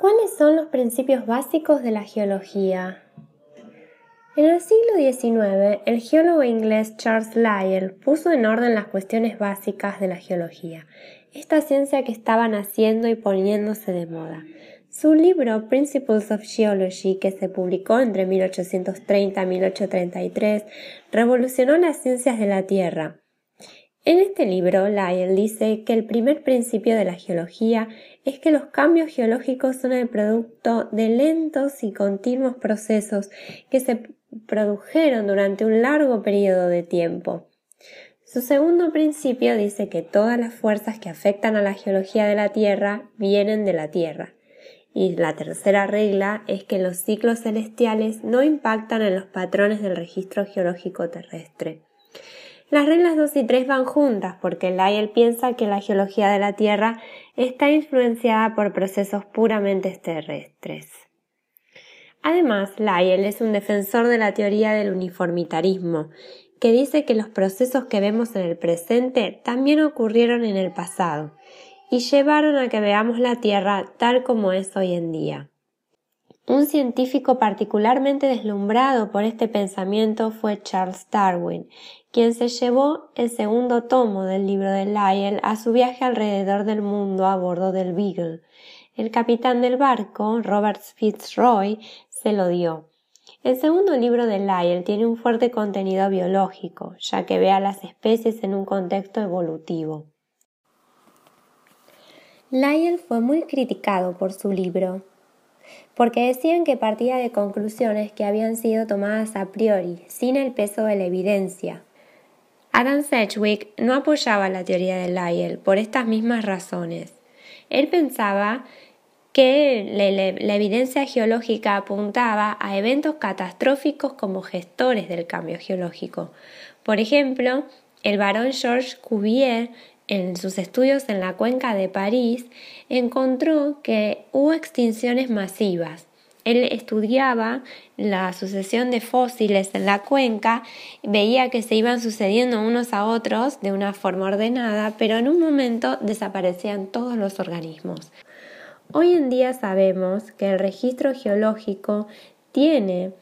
¿Cuáles son los principios básicos de la geología? En el siglo XIX, el geólogo inglés Charles Lyell puso en orden las cuestiones básicas de la geología, esta ciencia que estaba naciendo y poniéndose de moda. Su libro Principles of Geology, que se publicó entre 1830 y 1833, revolucionó las ciencias de la Tierra. En este libro, Lyell dice que el primer principio de la geología es que los cambios geológicos son el producto de lentos y continuos procesos que se produjeron durante un largo periodo de tiempo. Su segundo principio dice que todas las fuerzas que afectan a la geología de la Tierra vienen de la Tierra. Y la tercera regla es que los ciclos celestiales no impactan en los patrones del registro geológico terrestre. Las reglas 2 y 3 van juntas porque Lyell piensa que la geología de la Tierra está influenciada por procesos puramente terrestres. Además, Lyell es un defensor de la teoría del uniformitarismo, que dice que los procesos que vemos en el presente también ocurrieron en el pasado y llevaron a que veamos la Tierra tal como es hoy en día. Un científico particularmente deslumbrado por este pensamiento fue Charles Darwin, quien se llevó el segundo tomo del libro de Lyell a su viaje alrededor del mundo a bordo del Beagle. El capitán del barco, Robert Fitzroy, se lo dio. El segundo libro de Lyell tiene un fuerte contenido biológico, ya que ve a las especies en un contexto evolutivo. Lyell fue muy criticado por su libro, porque decían que partía de conclusiones que habían sido tomadas a priori, sin el peso de la evidencia. Adam Sedgwick no apoyaba la teoría de Lyell por estas mismas razones. Él pensaba que la, evidencia geológica apuntaba a eventos catastróficos como gestores del cambio geológico. Por ejemplo, el barón Georges Cuvier en sus estudios en la cuenca de París, encontró que hubo extinciones masivas. Él estudiaba la sucesión de fósiles en la cuenca, veía que se iban sucediendo unos a otros de una forma ordenada, pero en un momento desaparecían todos los organismos. Hoy en día sabemos que el registro geológico tiene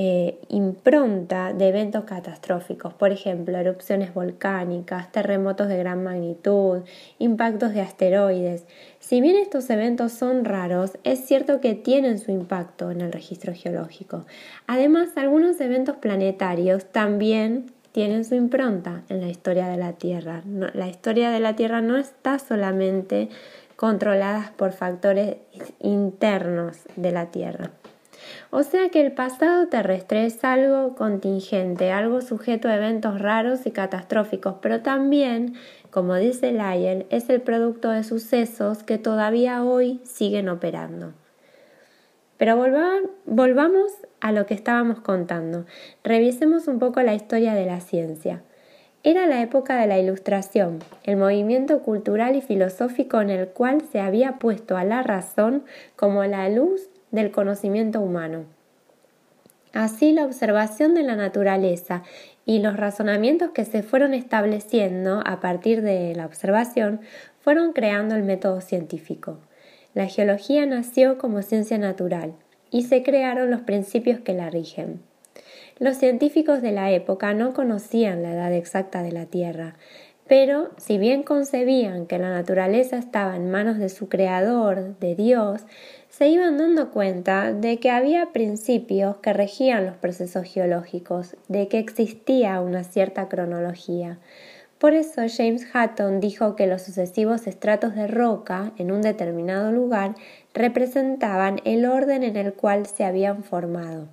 eh, impronta de eventos catastróficos, por ejemplo, erupciones volcánicas, terremotos de gran magnitud, impactos de asteroides. Si bien estos eventos son raros, es cierto que tienen su impacto en el registro geológico. Además, algunos eventos planetarios también tienen su impronta en la historia de la Tierra. la historia de la Tierra no está solamente controlada por factores internos de la Tierra. O sea que el pasado terrestre es algo contingente, algo sujeto a eventos raros y catastróficos, pero también, como dice Lyell, es el producto de sucesos que todavía hoy siguen operando. Pero volvamos a lo que estábamos contando. Revisemos un poco la historia de la ciencia. Era la época de la Ilustración, el movimiento cultural y filosófico en el cual se había puesto a la razón como la luz del conocimiento humano. Así la observación de la naturaleza y los razonamientos que se fueron estableciendo a partir de la observación fueron creando el método científico. La geología nació como ciencia natural y se crearon los principios que la rigen. Los científicos de la época no conocían la edad exacta de la Tierra, pero si bien concebían que la naturaleza estaba en manos de su creador, de Dios, se iban dando cuenta de que había principios que regían los procesos geológicos, de que existía una cierta cronología. Por eso James Hutton dijo que los sucesivos estratos de roca en un determinado lugar representaban el orden en el cual se habían formado.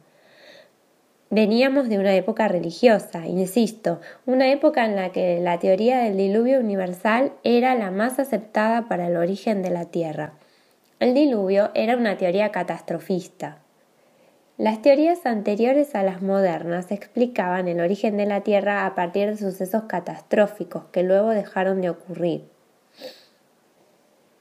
Veníamos de una época religiosa, insisto, una época en la que la teoría del diluvio universal era la más aceptada para el origen de la Tierra. El diluvio era una teoría catastrofista. Las teorías anteriores a las modernas explicaban el origen de la Tierra a partir de sucesos catastróficos que luego dejaron de ocurrir.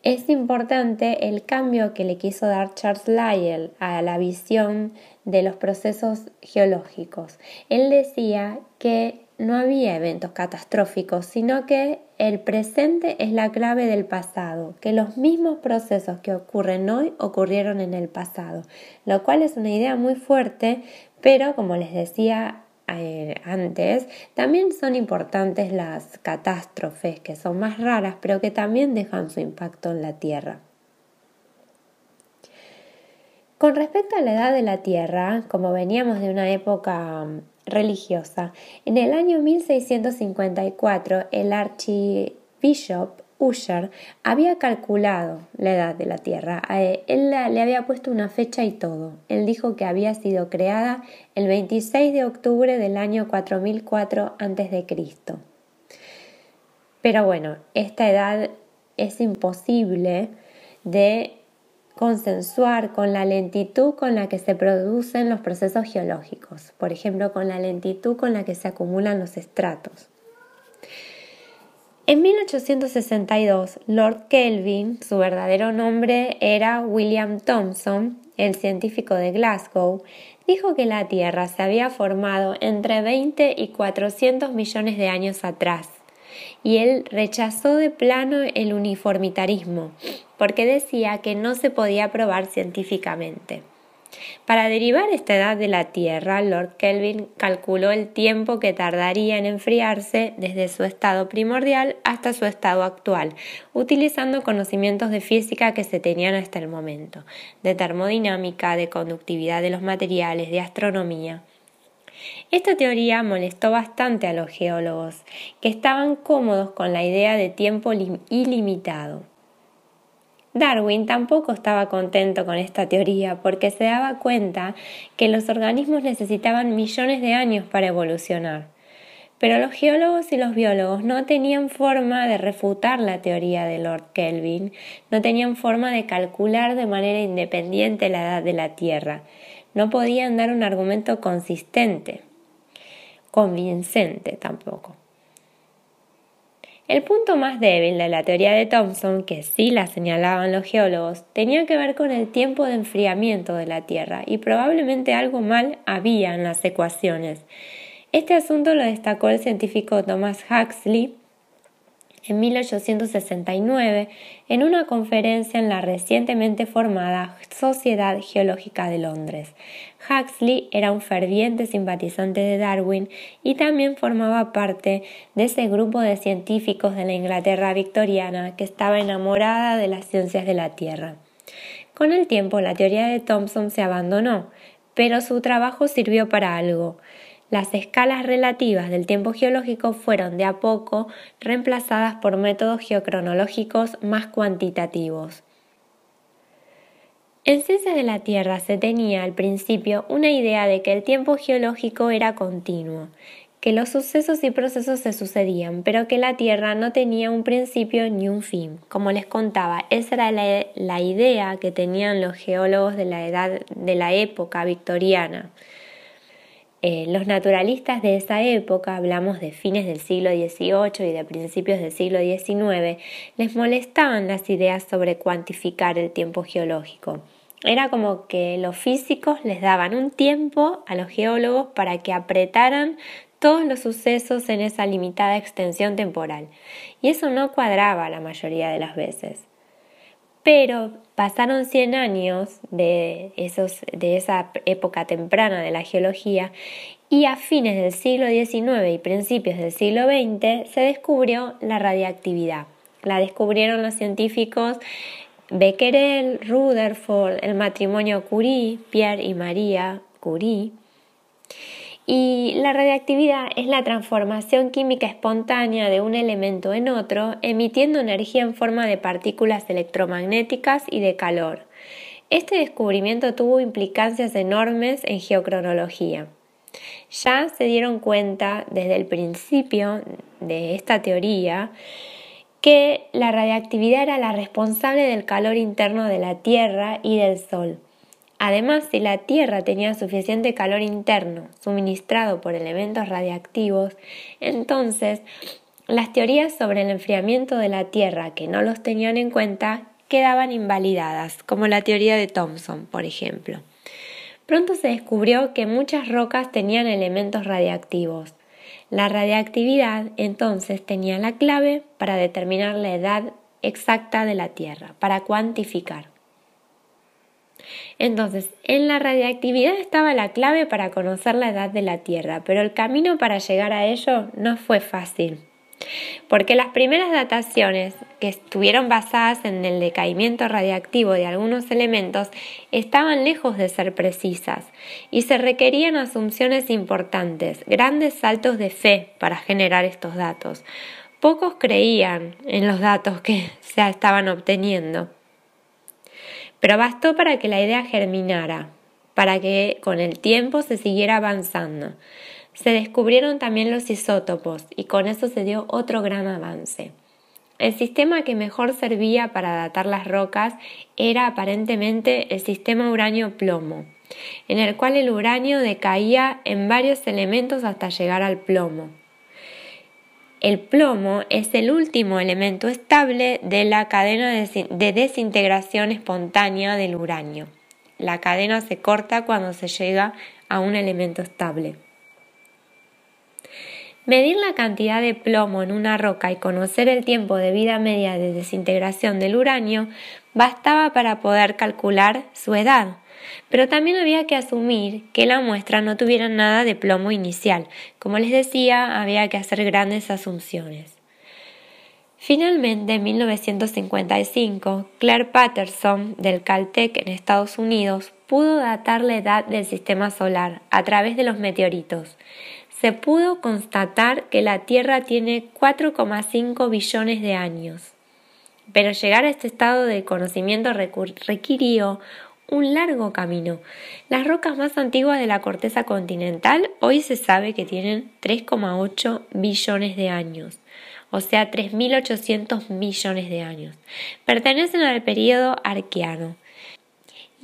Es importante el cambio que le quiso dar Charles Lyell a la visión de los procesos geológicos. Él decía que no había eventos catastróficos, sino que el presente es la clave del pasado, que los mismos procesos que ocurren hoy ocurrieron en el pasado, lo cual es una idea muy fuerte, pero como les decía eh, antes, también son importantes las catástrofes, que son más raras, pero que también dejan su impacto en la Tierra. Con respecto a la edad de la Tierra, como veníamos de una época mm, religiosa, en el año 1654 el archibishop Usher había calculado la edad de la Tierra. Él le había puesto una fecha y todo. Él dijo que había sido creada el 26 de octubre del año 4004 a.C. Pero bueno, esta edad es imposible de consensuar con la lentitud con la que se producen los procesos geológicos, por ejemplo, con la lentitud con la que se acumulan los estratos. En 1862, Lord Kelvin, su verdadero nombre era William Thomson, el científico de Glasgow, dijo que la Tierra se había formado entre 20 y 400 millones de años atrás, y él rechazó de plano el uniformitarismo, porque decía que no se podía probar científicamente. Para derivar esta edad de la Tierra, Lord Kelvin calculó el tiempo que tardaría en enfriarse desde su estado primordial hasta su estado actual, utilizando conocimientos de física que se tenían hasta el momento, de termodinámica, de conductividad de los materiales, de astronomía. Esta teoría molestó bastante a los geólogos, que estaban cómodos con la idea de tiempo ilimitado. Darwin tampoco estaba contento con esta teoría porque se daba cuenta que los organismos necesitaban millones de años para evolucionar. Pero los geólogos y los biólogos no tenían forma de refutar la teoría de Lord Kelvin, no tenían forma de calcular de manera independiente la edad de la Tierra, no podían dar un argumento consistente, convincente tampoco. El punto más débil de la teoría de Thomson, que sí la señalaban los geólogos, tenía que ver con el tiempo de enfriamiento de la Tierra y probablemente algo mal había en las ecuaciones. Este asunto lo destacó el científico Thomas Huxley en 1869 en una conferencia en la recientemente formada Sociedad Geológica de Londres. Huxley era un ferviente simpatizante de Darwin y también formaba parte de ese grupo de científicos de la Inglaterra victoriana que estaba enamorada de las ciencias de la Tierra. Con el tiempo la teoría de Thomson se abandonó, pero su trabajo sirvió para algo. Las escalas relativas del tiempo geológico fueron de a poco reemplazadas por métodos geocronológicos más cuantitativos. En Ciencias de la Tierra se tenía al principio una idea de que el tiempo geológico era continuo, que los sucesos y procesos se sucedían, pero que la Tierra no tenía un principio ni un fin. Como les contaba, esa era la, la idea que tenían los geólogos de la edad de la época victoriana. Eh, los naturalistas de esa época, hablamos de fines del siglo XVIII y de principios del siglo XIX, les molestaban las ideas sobre cuantificar el tiempo geológico. Era como que los físicos les daban un tiempo a los geólogos para que apretaran todos los sucesos en esa limitada extensión temporal. Y eso no cuadraba la mayoría de las veces. Pero pasaron 100 años de, esos, de esa época temprana de la geología y a fines del siglo XIX y principios del siglo XX se descubrió la radiactividad. La descubrieron los científicos Becquerel, Rutherford, el matrimonio Curie, Pierre y María Curie. Y la radiactividad es la transformación química espontánea de un elemento en otro, emitiendo energía en forma de partículas electromagnéticas y de calor. Este descubrimiento tuvo implicancias enormes en geocronología. Ya se dieron cuenta desde el principio de esta teoría que la radiactividad era la responsable del calor interno de la Tierra y del Sol. Además, si la Tierra tenía suficiente calor interno suministrado por elementos radiactivos, entonces las teorías sobre el enfriamiento de la Tierra que no los tenían en cuenta quedaban invalidadas, como la teoría de Thomson, por ejemplo. Pronto se descubrió que muchas rocas tenían elementos radiactivos. La radiactividad entonces tenía la clave para determinar la edad exacta de la Tierra, para cuantificar. Entonces, en la radiactividad estaba la clave para conocer la edad de la Tierra, pero el camino para llegar a ello no fue fácil porque las primeras dataciones que estuvieron basadas en el decaimiento radiactivo de algunos elementos estaban lejos de ser precisas y se requerían asunciones importantes, grandes saltos de fe para generar estos datos. Pocos creían en los datos que se estaban obteniendo. Pero bastó para que la idea germinara, para que con el tiempo se siguiera avanzando. Se descubrieron también los isótopos y con eso se dio otro gran avance. El sistema que mejor servía para datar las rocas era aparentemente el sistema uranio-plomo, en el cual el uranio decaía en varios elementos hasta llegar al plomo. El plomo es el último elemento estable de la cadena de desintegración espontánea del uranio. La cadena se corta cuando se llega a un elemento estable. Medir la cantidad de plomo en una roca y conocer el tiempo de vida media de desintegración del uranio bastaba para poder calcular su edad, pero también había que asumir que la muestra no tuviera nada de plomo inicial. Como les decía, había que hacer grandes asunciones. Finalmente, en 1955, Claire Patterson del Caltech en Estados Unidos pudo datar la edad del sistema solar a través de los meteoritos se pudo constatar que la Tierra tiene 4,5 billones de años. Pero llegar a este estado de conocimiento requirió un largo camino. Las rocas más antiguas de la corteza continental hoy se sabe que tienen 3,8 billones de años, o sea, 3.800 millones de años. Pertenecen al periodo arqueano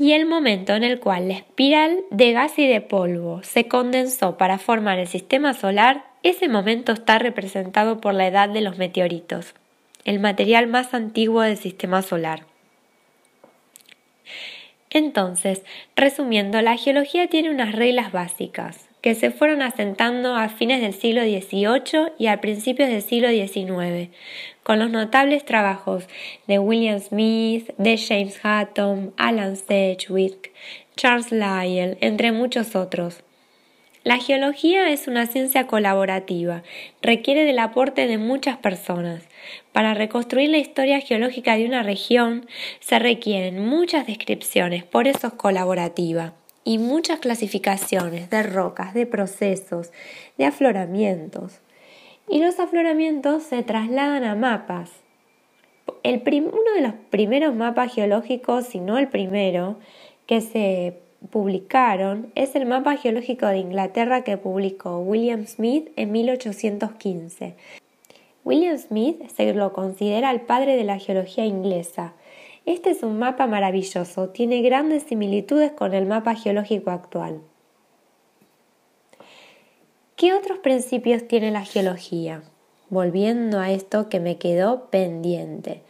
y el momento en el cual la espiral de gas y de polvo se condensó para formar el sistema solar, ese momento está representado por la edad de los meteoritos, el material más antiguo del sistema solar. Entonces, resumiendo, la geología tiene unas reglas básicas que se fueron asentando a fines del siglo XVIII y a principios del siglo XIX, con los notables trabajos de William Smith, de James Hutton, Alan Sedgwick, Charles Lyell, entre muchos otros. La geología es una ciencia colaborativa, requiere del aporte de muchas personas. Para reconstruir la historia geológica de una región se requieren muchas descripciones, por eso es colaborativa y muchas clasificaciones de rocas, de procesos, de afloramientos. Y los afloramientos se trasladan a mapas. Uno de los primeros mapas geológicos, si no el primero, que se publicaron es el mapa geológico de Inglaterra que publicó William Smith en 1815. William Smith se lo considera el padre de la geología inglesa este es un mapa maravilloso, tiene grandes similitudes con el mapa geológico actual. ¿Qué otros principios tiene la geología? Volviendo a esto que me quedó pendiente.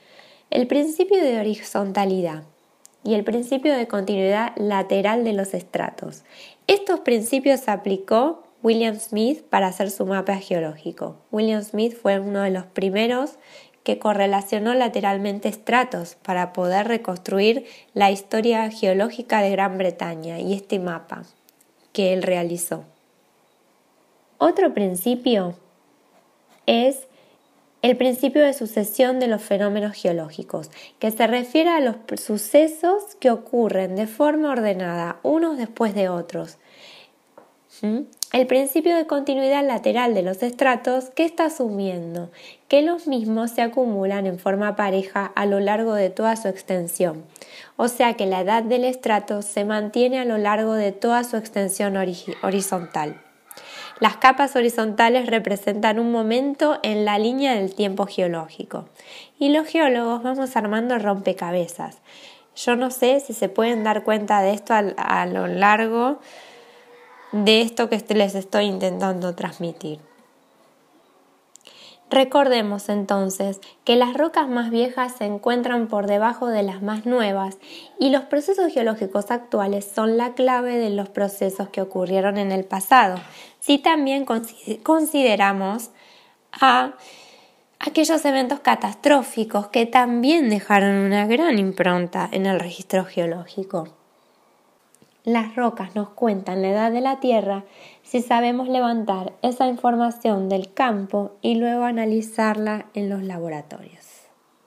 El principio de horizontalidad y el principio de continuidad lateral de los estratos. Estos principios se aplicó William Smith para hacer su mapa geológico. William Smith fue uno de los primeros que correlacionó lateralmente estratos para poder reconstruir la historia geológica de Gran Bretaña y este mapa que él realizó. Otro principio es el principio de sucesión de los fenómenos geológicos, que se refiere a los sucesos que ocurren de forma ordenada unos después de otros. ¿Mm? El principio de continuidad lateral de los estratos que está asumiendo que los mismos se acumulan en forma pareja a lo largo de toda su extensión, o sea que la edad del estrato se mantiene a lo largo de toda su extensión horizontal. Las capas horizontales representan un momento en la línea del tiempo geológico y los geólogos vamos armando rompecabezas. Yo no sé si se pueden dar cuenta de esto a, lo largo de esto que les estoy intentando transmitir. Recordemos entonces que las rocas más viejas se encuentran por debajo de las más nuevas y los procesos geológicos actuales son la clave de los procesos que ocurrieron en el pasado. si también consideramos a aquellos eventos catastróficos que también dejaron una gran impronta en el registro geológico. Las rocas nos cuentan la edad de la Tierra si sabemos levantar esa información del campo y luego analizarla en los laboratorios.